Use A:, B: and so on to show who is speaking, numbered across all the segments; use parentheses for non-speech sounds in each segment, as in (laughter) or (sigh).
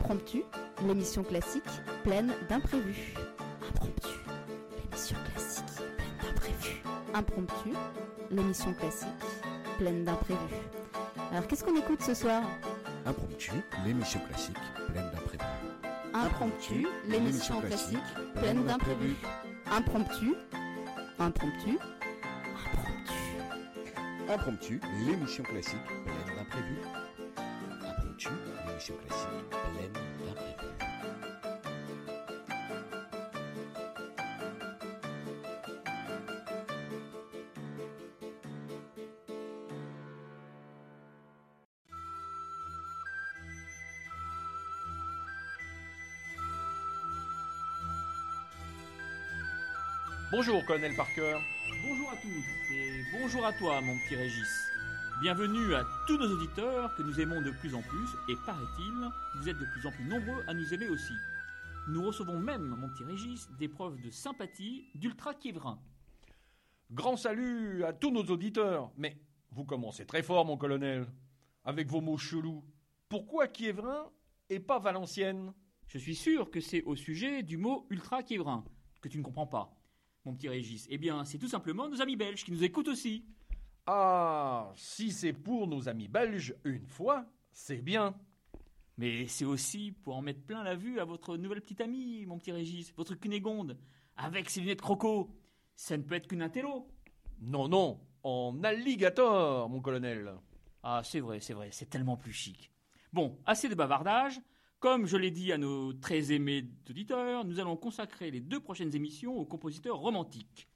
A: Impromptu, l'émission classique pleine d'imprévus. Impromptu, l'émission classique pleine d'imprévus. Impromptu, l'émission classique pleine d'imprévus. Alors qu'est-ce qu'on écoute ce soir?
B: Impromptu, l'émission classique pleine d'imprévus.
A: Impromptu, l'émission classique pleine d'imprévus. Impromptu, impromptu, impromptu.
B: Impromptu, l'émission classique pleine d'imprévus. Pleine d'imprévus.
C: Bonjour, colonel Parker.
D: Bonjour à tous et bonjour à toi, mon petit Régis. Bienvenue à tous nos auditeurs que nous aimons de plus en plus et paraît-il, vous êtes de plus en plus nombreux à nous aimer aussi. Nous recevons même, mon petit Régis, des preuves de sympathie d'Ultra.
C: Grand salut à tous nos auditeurs. Mais vous commencez très fort, mon colonel, avec vos mots chelous. Pourquoi Kievrin et pas Valenciennes?
D: Je suis sûr que c'est au sujet du mot Ultra Kievrin que tu ne comprends pas, mon petit Régis. Eh bien, c'est tout simplement nos amis belges qui nous écoutent aussi.
C: Ah, si c'est pour nos amis belges, une fois, c'est bien.
D: Mais c'est aussi pour en mettre plein la vue à votre nouvelle petite amie, mon petit Régis, votre Cunégonde, avec ses lunettes croco. Ça ne peut être qu'une intello.
C: Non, non, en alligator, mon colonel.
D: Ah, c'est vrai, c'est vrai, c'est tellement plus chic. Bon, assez de bavardage. Comme je l'ai dit à nos très aimés auditeurs, nous allons consacrer les deux prochaines émissions aux compositeurs romantiques.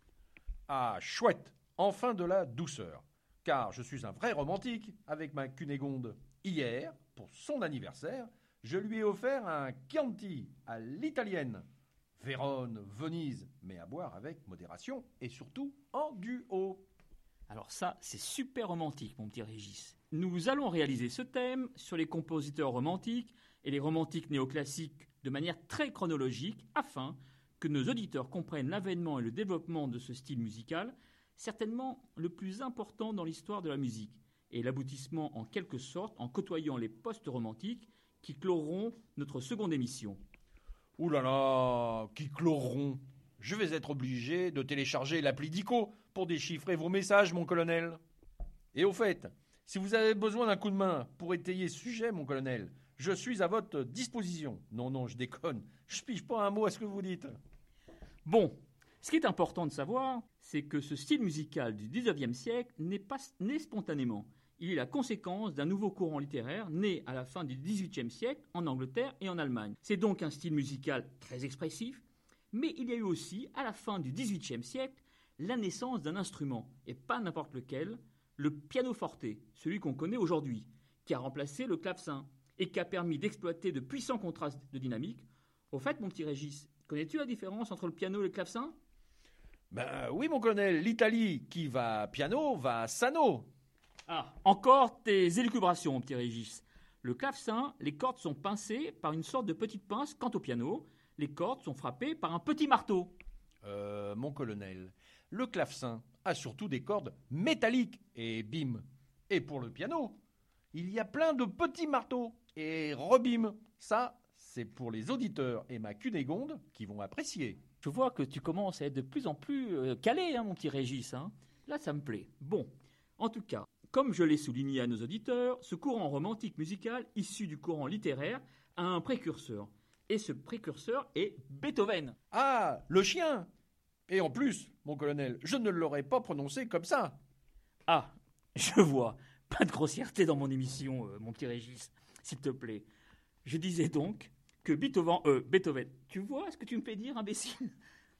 C: Ah, chouette, enfin de la douceur. Car je suis un vrai romantique avec ma Cunégonde. Hier, pour son anniversaire, je lui ai offert un Chianti à l'italienne. Vérone, Venise, mais à boire avec modération et surtout en duo.
D: Alors ça, c'est super romantique, mon petit Régis. Nous allons réaliser ce thème sur les compositeurs romantiques et les romantiques néoclassiques de manière très chronologique afin que nos auditeurs comprennent l'avènement et le développement de ce style musical, certainement le plus important dans l'histoire de la musique, et l'aboutissement en quelque sorte en côtoyant les post-romantiques qui cloreront notre seconde émission.
C: Ouh là là, qui chloreront Je vais être obligé de télécharger l'appli d'ICO pour déchiffrer vos messages, mon colonel. Et au fait, si vous avez besoin d'un coup de main pour étayer ce sujet, mon colonel, je suis à votre disposition. Non, non, je déconne. Je pige pas un mot à ce que vous dites.
D: Bon, ce qui est important de savoir, c'est que ce style musical du XIXe siècle n'est pas né spontanément. Il est la conséquence d'un nouveau courant littéraire né à la fin du XVIIIe siècle en Angleterre et en Allemagne. C'est donc un style musical très expressif, mais il y a eu aussi, à la fin du XVIIIe siècle, la naissance d'un instrument, et pas n'importe lequel, le pianoforte, celui qu'on connaît aujourd'hui, qui a remplacé le clavecin et qui a permis d'exploiter de puissants contrastes de dynamique. Au fait, mon petit Régis, connais-tu la différence entre le piano et le clavecin?
C: Ben oui, mon colonel, l'Italie qui va piano va sano.
D: Ah, encore tes élucubrations, mon petit Régis. Le clavecin, les cordes sont pincées par une sorte de petite pince, quant au piano, les cordes sont frappées par un petit marteau.
C: Euh, mon colonel, le clavecin a surtout des cordes métalliques et bim. Et pour le piano, il y a plein de petits marteaux et rebim. Ça, c'est pour les auditeurs et ma Cunégonde qui vont apprécier.
D: Je vois que tu commences à être de plus en plus euh, calé, hein, mon petit Régis. hein. Là, ça me plaît. Bon, en tout cas, comme je l'ai souligné à nos auditeurs, ce courant romantique musical issu du courant littéraire a un précurseur. Et ce précurseur est Beethoven.
C: Ah, le chien Et en plus, mon colonel, je ne l'aurais pas prononcé comme ça.
D: Ah, je vois. Pas de grossièreté dans mon émission, euh, mon petit Régis, s'il te plaît. Je disais donc que Beethoven, euh, Beethoven, tu vois ce que tu me fais dire, imbécile?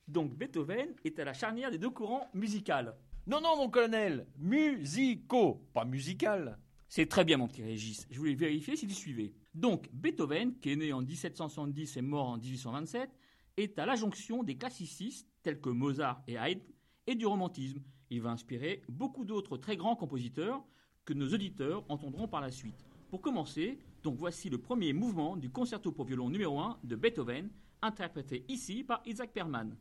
D: Donc Beethoven est à la charnière des deux courants musicaux.
C: Non, non, mon colonel, musicaux, pas musical.
D: C'est très bien, mon petit Régis. Je voulais vérifier si tu suivais. Donc, Beethoven, qui est né en 1770 et mort en 1827, est à la jonction des classicistes tels que Mozart et Haydn et du romantisme. Il va inspirer beaucoup d'autres très grands compositeurs que nos auditeurs entendront par la suite. Pour commencer, donc voici le premier mouvement du concerto pour violon numéro 1 de Beethoven, interprété ici par Isaac Perlman.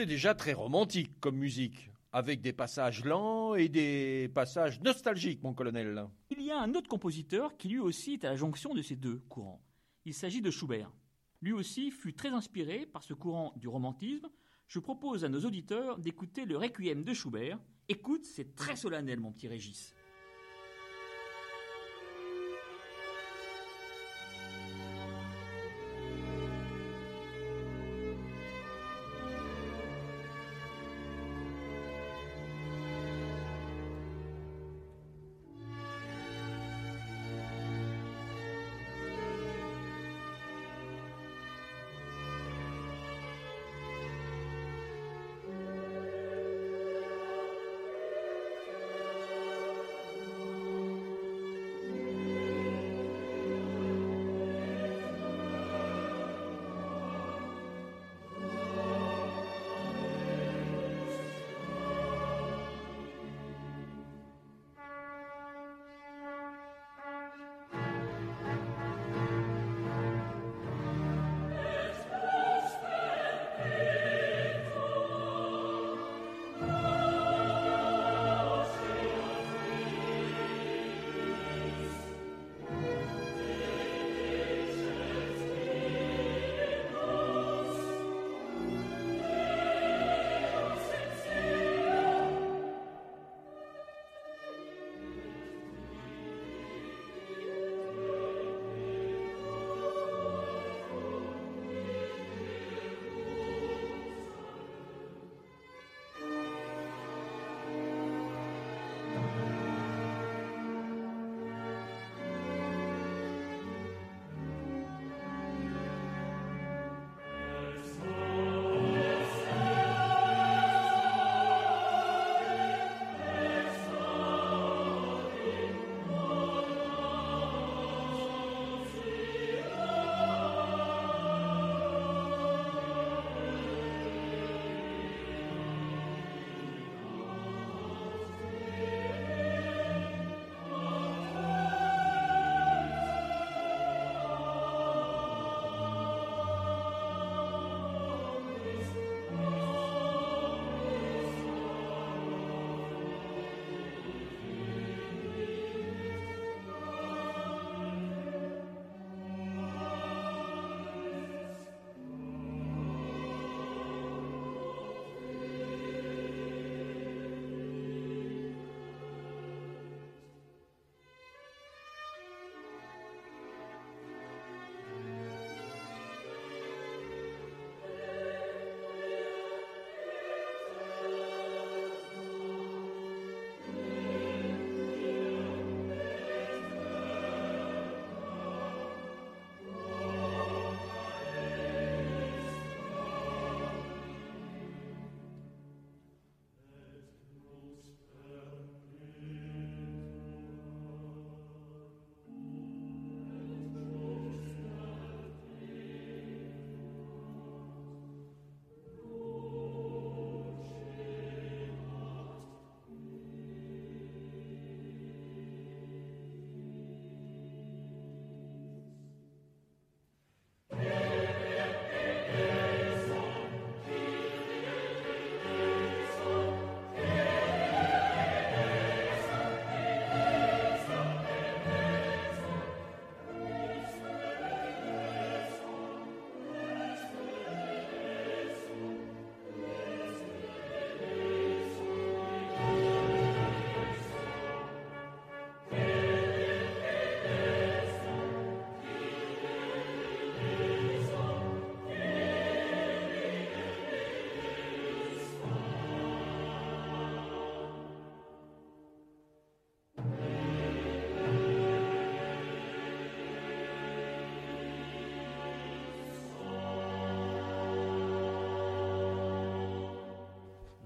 C: C'est déjà très romantique comme musique, avec des passages lents et des passages nostalgiques, mon colonel.
D: Il y a un autre compositeur qui lui aussi est à la jonction de ces deux courants. Il s'agit de Schubert. Lui aussi fut très inspiré par ce courant du romantisme. Je propose à nos auditeurs d'écouter le Requiem de Schubert. Écoute, c'est très solennel, mon petit Régis.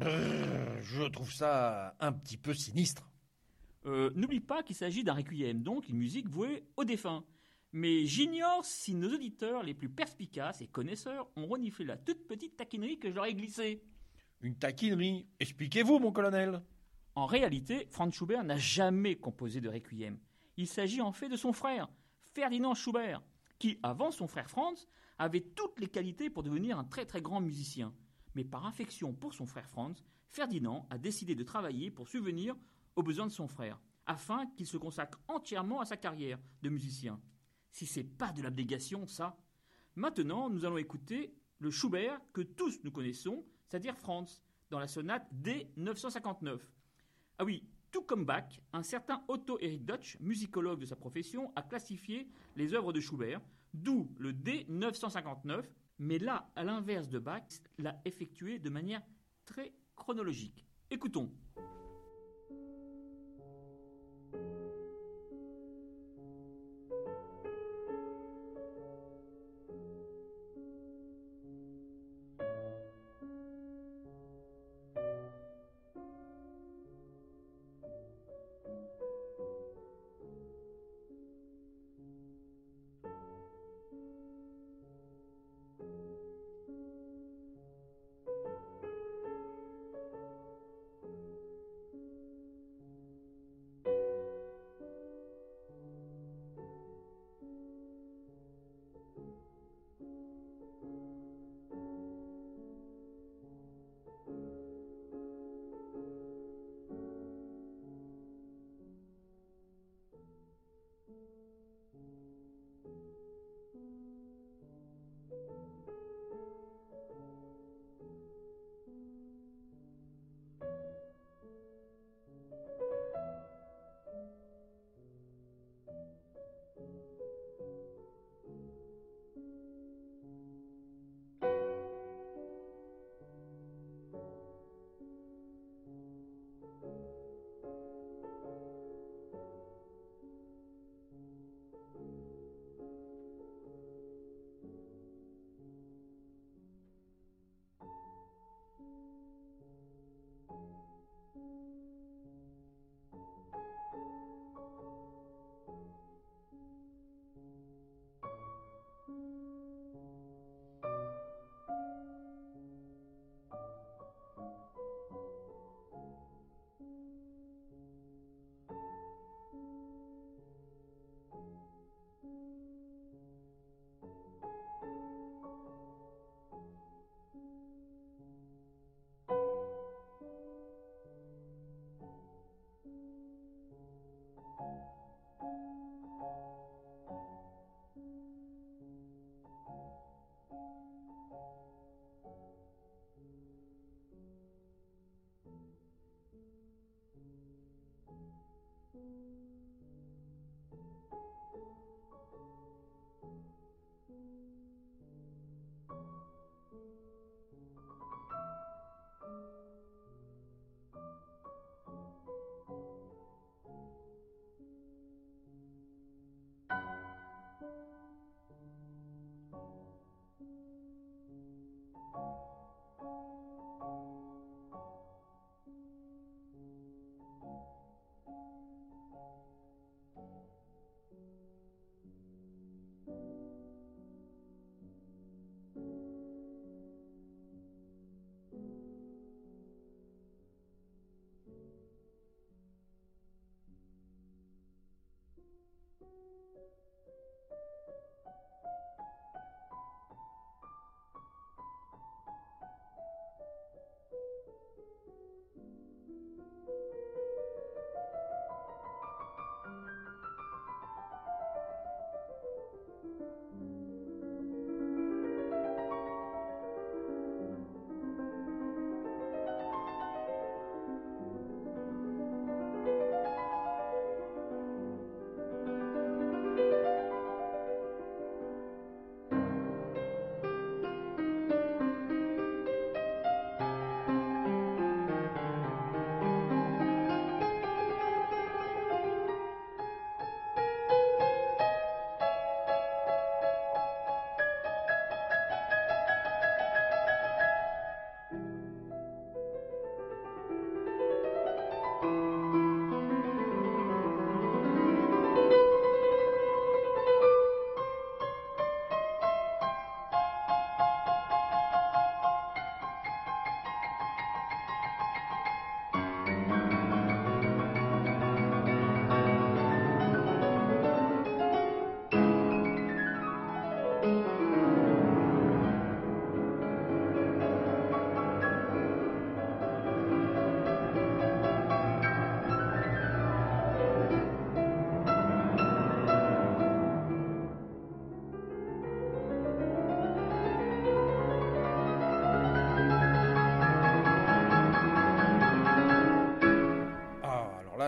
C: Je trouve ça un petit peu sinistre.
D: Euh, N'oublie pas qu'il s'agit d'un requiem, donc une musique vouée aux défunts. Mais j'ignore si nos auditeurs les plus perspicaces et connaisseurs ont reniflé la toute petite taquinerie que je leur ai glissée.
C: Une taquinerie. Expliquez-vous, mon colonel.
D: En réalité, Franz Schubert n'a jamais composé de requiem. Il s'agit en fait de son frère, Ferdinand Schubert, qui, avant son frère Franz, avait toutes les qualités pour devenir un très très grand musicien. Mais par affection pour son frère Franz, Ferdinand a décidé de travailler pour subvenir aux besoins de son frère, afin qu'il se consacre entièrement à sa carrière de musicien. Si c'est pas de l'abnégation, ça. Maintenant, nous allons écouter le Schubert que tous nous connaissons, c'est-à-dire Franz, dans la sonate D959. Ah oui, tout comme Bach, un certain Otto Erich Deutsch, musicologue de sa profession, a classifié les œuvres de Schubert, d'où le D959, mais là, à l'inverse de Bach, l'a effectué de manière très chronologique. Écoutons.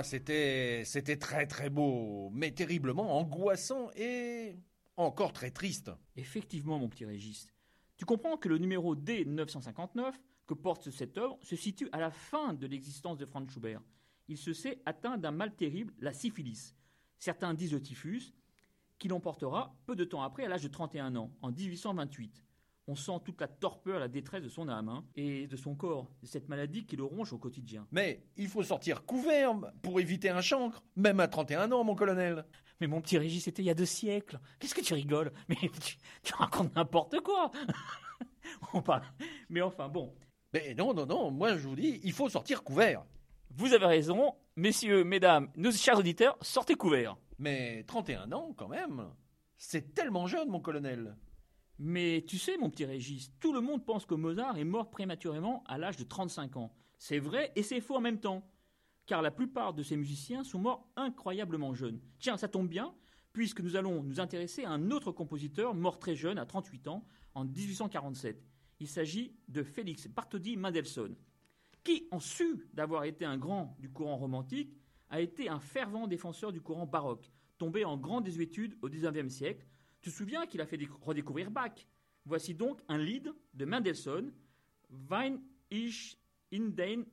C: C'était, c'était très très beau, mais terriblement angoissant et encore très triste.
D: Effectivement, mon petit Régis. Tu comprends que le numéro D959 que porte cette œuvre se situe à la fin de l'existence de Franz Schubert. Il se sait atteint d'un mal terrible, la syphilis. Certains disent le typhus, qui l'emportera peu de temps après, à l'âge de 31 ans, en 1828. On sent toute la torpeur, la détresse de son âme hein, et de son corps, de cette maladie qui le ronge au quotidien.
C: Mais il faut sortir couvert pour éviter un chancre, même à 31 ans, mon colonel.
D: Mais mon petit Régis, c'était il y a deux siècles. Qu'est-ce que tu rigoles? Mais (laughs) tu, tu racontes n'importe quoi. (laughs) On parle. Mais enfin, bon.
C: Mais non, non, non, moi je vous dis, il faut sortir couvert.
D: Vous avez raison, messieurs, mesdames, nos chers auditeurs, sortez couverts.
C: Mais 31 ans quand même. C'est tellement jeune, mon colonel.
D: Mais tu sais, mon petit Régis, tout le monde pense que Mozart est mort prématurément à l'âge de 35 ans. C'est vrai et c'est faux en même temps. Car la plupart de ces musiciens sont morts incroyablement jeunes. Tiens, ça tombe bien, puisque nous allons nous intéresser à un autre compositeur mort très jeune, à 38 ans, en 1847. Il s'agit de Félix Bartholdi Mendelssohn, qui, en su d'avoir été un grand du courant romantique, a été un fervent défenseur du courant baroque, tombé en grande désuétude au XIXe siècle. Souviens qu'il a fait redécouvrir Bach Voici donc un lied de Mendelssohn, Wein ich in den.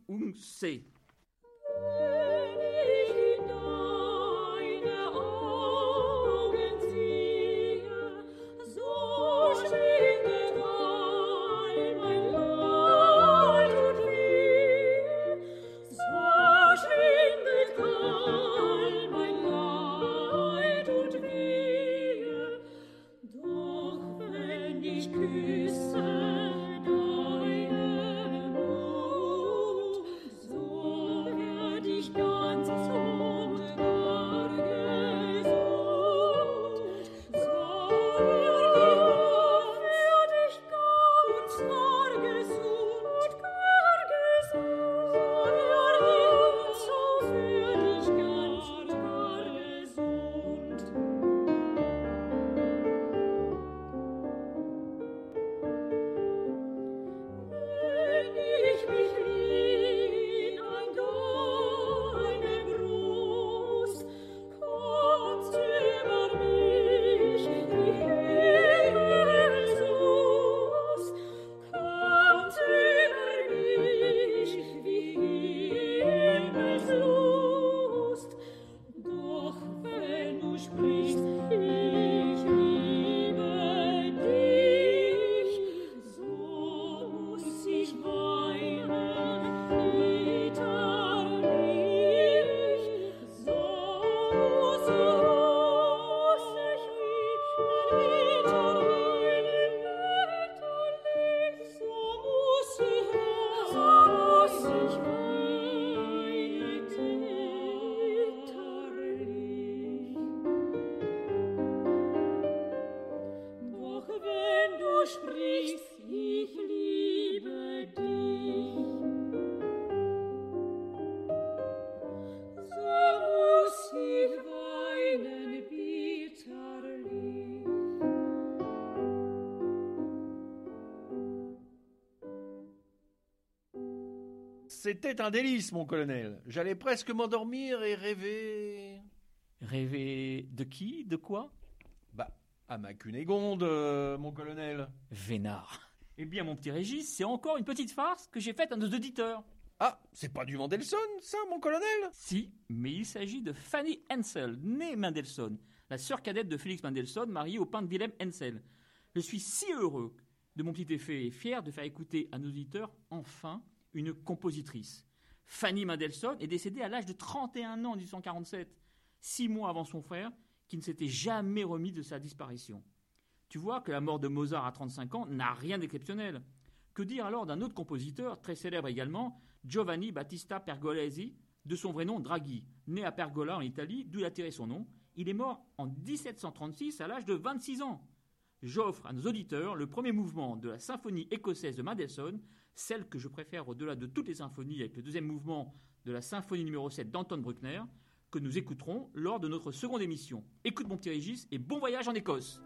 C: C'était un délice, mon colonel. J'allais presque m'endormir et rêver.
D: Rêver de qui De quoi?
C: Bah, à ma Cunégonde, euh, mon colonel.
D: Vénard. Eh bien, mon petit Régis, c'est encore une petite farce que j'ai faite à nos auditeurs.
C: Ah, c'est pas du Mendelssohn, ça, mon colonel?
D: Si, mais il s'agit de Fanny Hensel, née Mendelssohn, la sœur cadette de Félix Mendelssohn, mariée au peintre Wilhelm Hensel. Je suis si heureux de mon petit effet et fier de faire écouter à nos auditeurs, enfin, une compositrice. Fanny Mendelssohn est décédée à l'âge de 31 ans en 1847, six mois avant son frère, qui ne s'était jamais remis de sa disparition. Tu vois que la mort de Mozart à 35 ans n'a rien d'exceptionnel. Que dire alors d'un autre compositeur, très célèbre également, Giovanni Battista Pergolesi, de son vrai nom Draghi, né à Pergola en Italie, d'où il a tiré son nom. Il est mort en 1736 à l'âge de 26 ans. J'offre à nos auditeurs le premier mouvement de la symphonie écossaise de Mendelssohn, celle que je préfère au-delà de toutes les symphonies avec le deuxième mouvement de la symphonie numéro 7 d'Anton Bruckner, que nous écouterons lors de notre seconde émission. Écoute mon petit Régis et bon voyage en Écosse.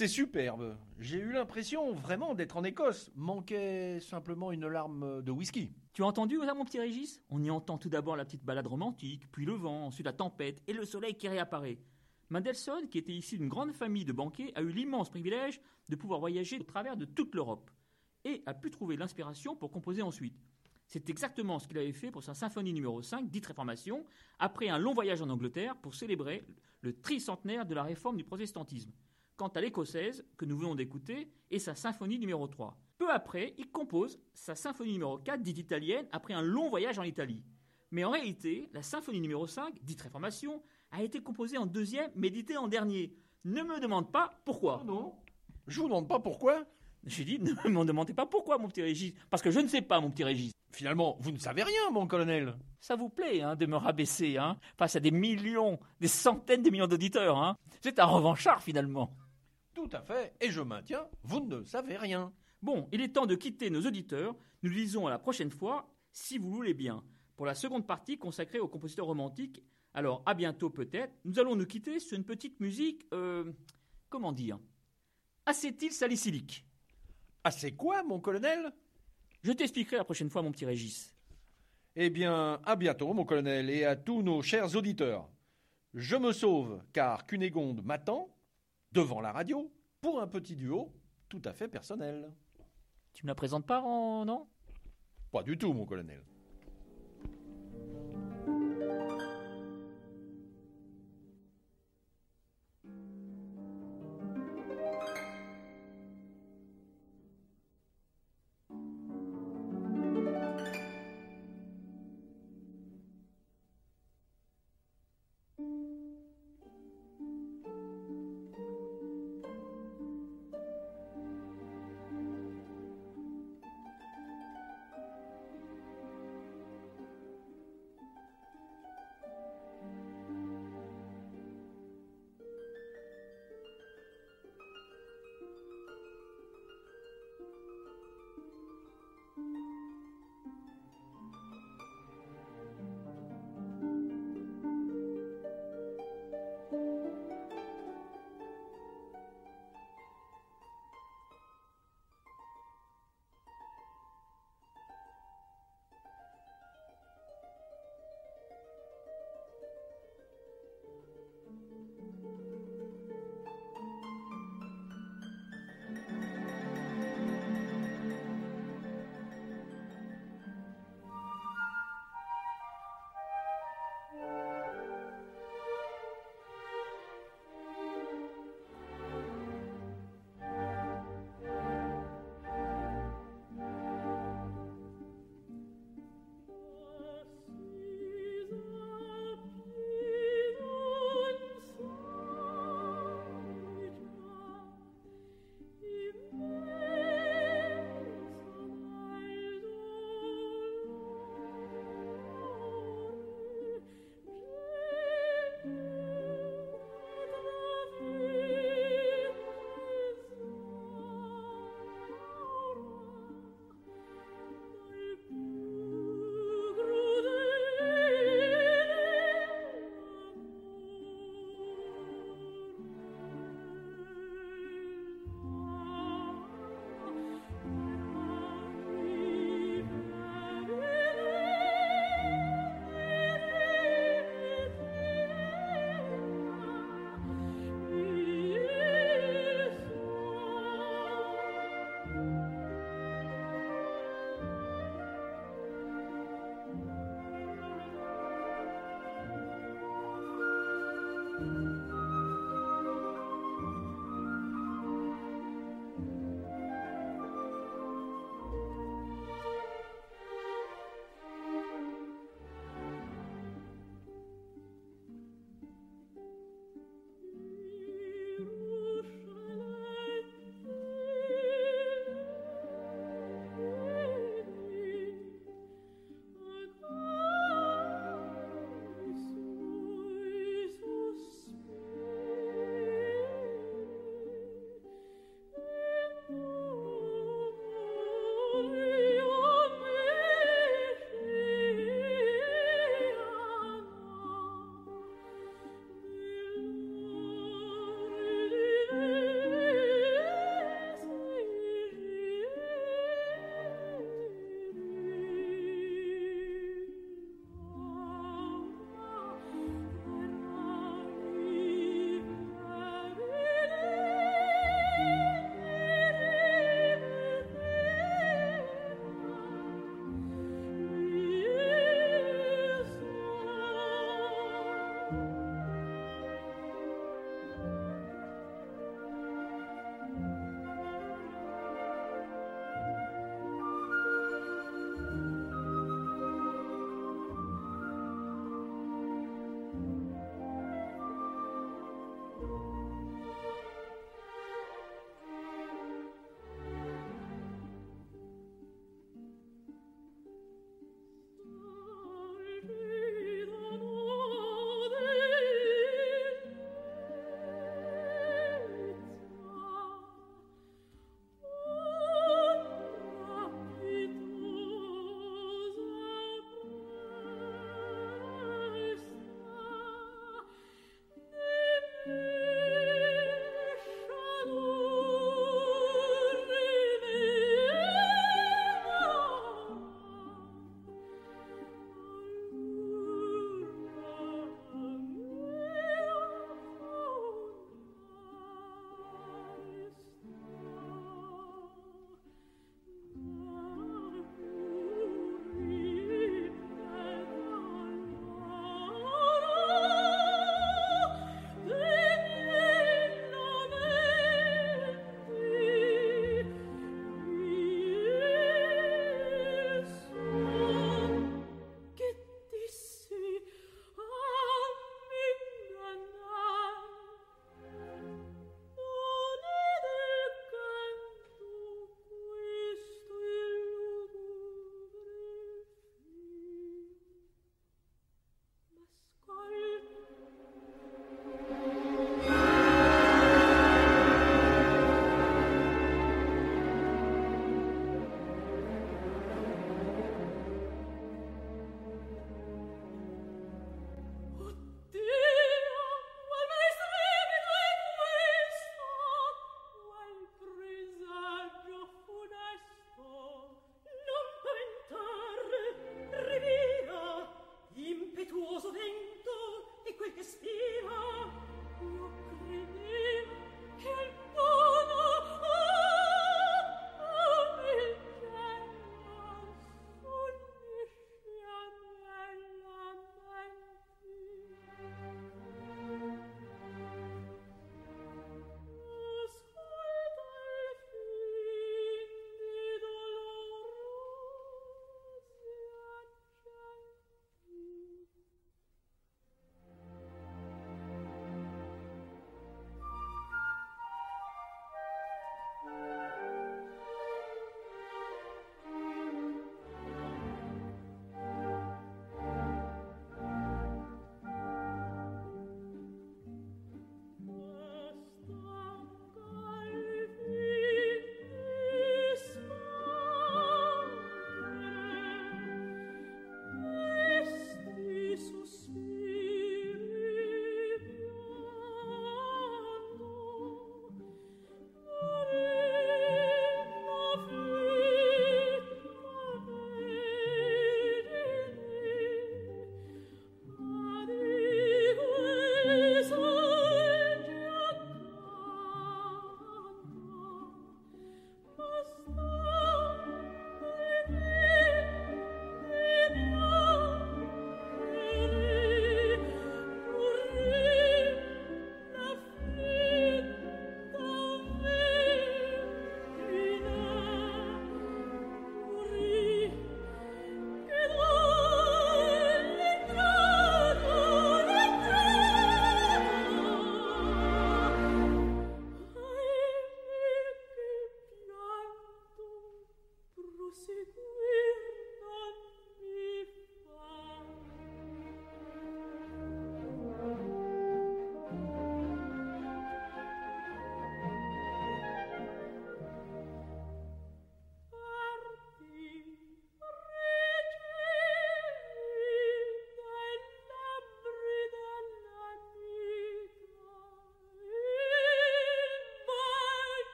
C: C'est superbe. J'ai eu l'impression vraiment d'être en Écosse. Manquait simplement une larme de whisky.
D: Tu as entendu ça, mon petit Régis? On y entend tout d'abord la petite balade romantique, puis le vent, ensuite la tempête et le soleil qui réapparaît. Mendelssohn, qui était issu d'une grande famille de banquiers, a eu l'immense privilège de pouvoir voyager au travers de toute l'Europe et a pu trouver l'inspiration pour composer ensuite. C'est exactement ce qu'il avait fait pour sa symphonie numéro 5, dite Réformation, après un long voyage en Angleterre pour célébrer le tricentenaire de la réforme du protestantisme. Quant à l'écossaise, que nous venons d'écouter, et sa symphonie numéro 3. Peu après, il compose sa symphonie numéro 4, dite italienne, après un long voyage en Italie. Mais en réalité, la symphonie numéro 5, dite Réformation, a été composée en deuxième, mais dite en dernier. Ne me demande pas pourquoi.
C: non Je vous demande pas pourquoi.
D: J'ai dit, (laughs) ne me demandez pas pourquoi, mon petit Régis. Parce que je ne sais pas, mon petit Régis.
C: Finalement, vous ne savez rien, mon colonel.
D: Ça vous plaît, hein, de me rabaisser, hein, face à des millions, des centaines de millions d'auditeurs, hein. C'est un revanchard, finalement.
C: Tout à fait. Et je maintiens, vous ne savez rien.
D: Bon, il est temps de quitter nos auditeurs. Nous le disons à la prochaine fois, si vous voulez bien, pour la seconde partie consacrée aux compositeurs romantiques. Alors, à bientôt peut-être. Nous allons nous quitter sur une petite musique, euh, comment dire, acétylsalicylique.
C: Ah, c'est quoi, mon colonel?
D: Je t'expliquerai la prochaine fois, mon petit Régis.
C: Eh bien, à bientôt, mon colonel, et à tous nos chers auditeurs. Je me sauve, car Cunégonde m'attend, devant la radio, pour un petit duo tout à fait personnel.
D: Tu me la présentes pas, en... non?
C: Pas du tout, mon colonel.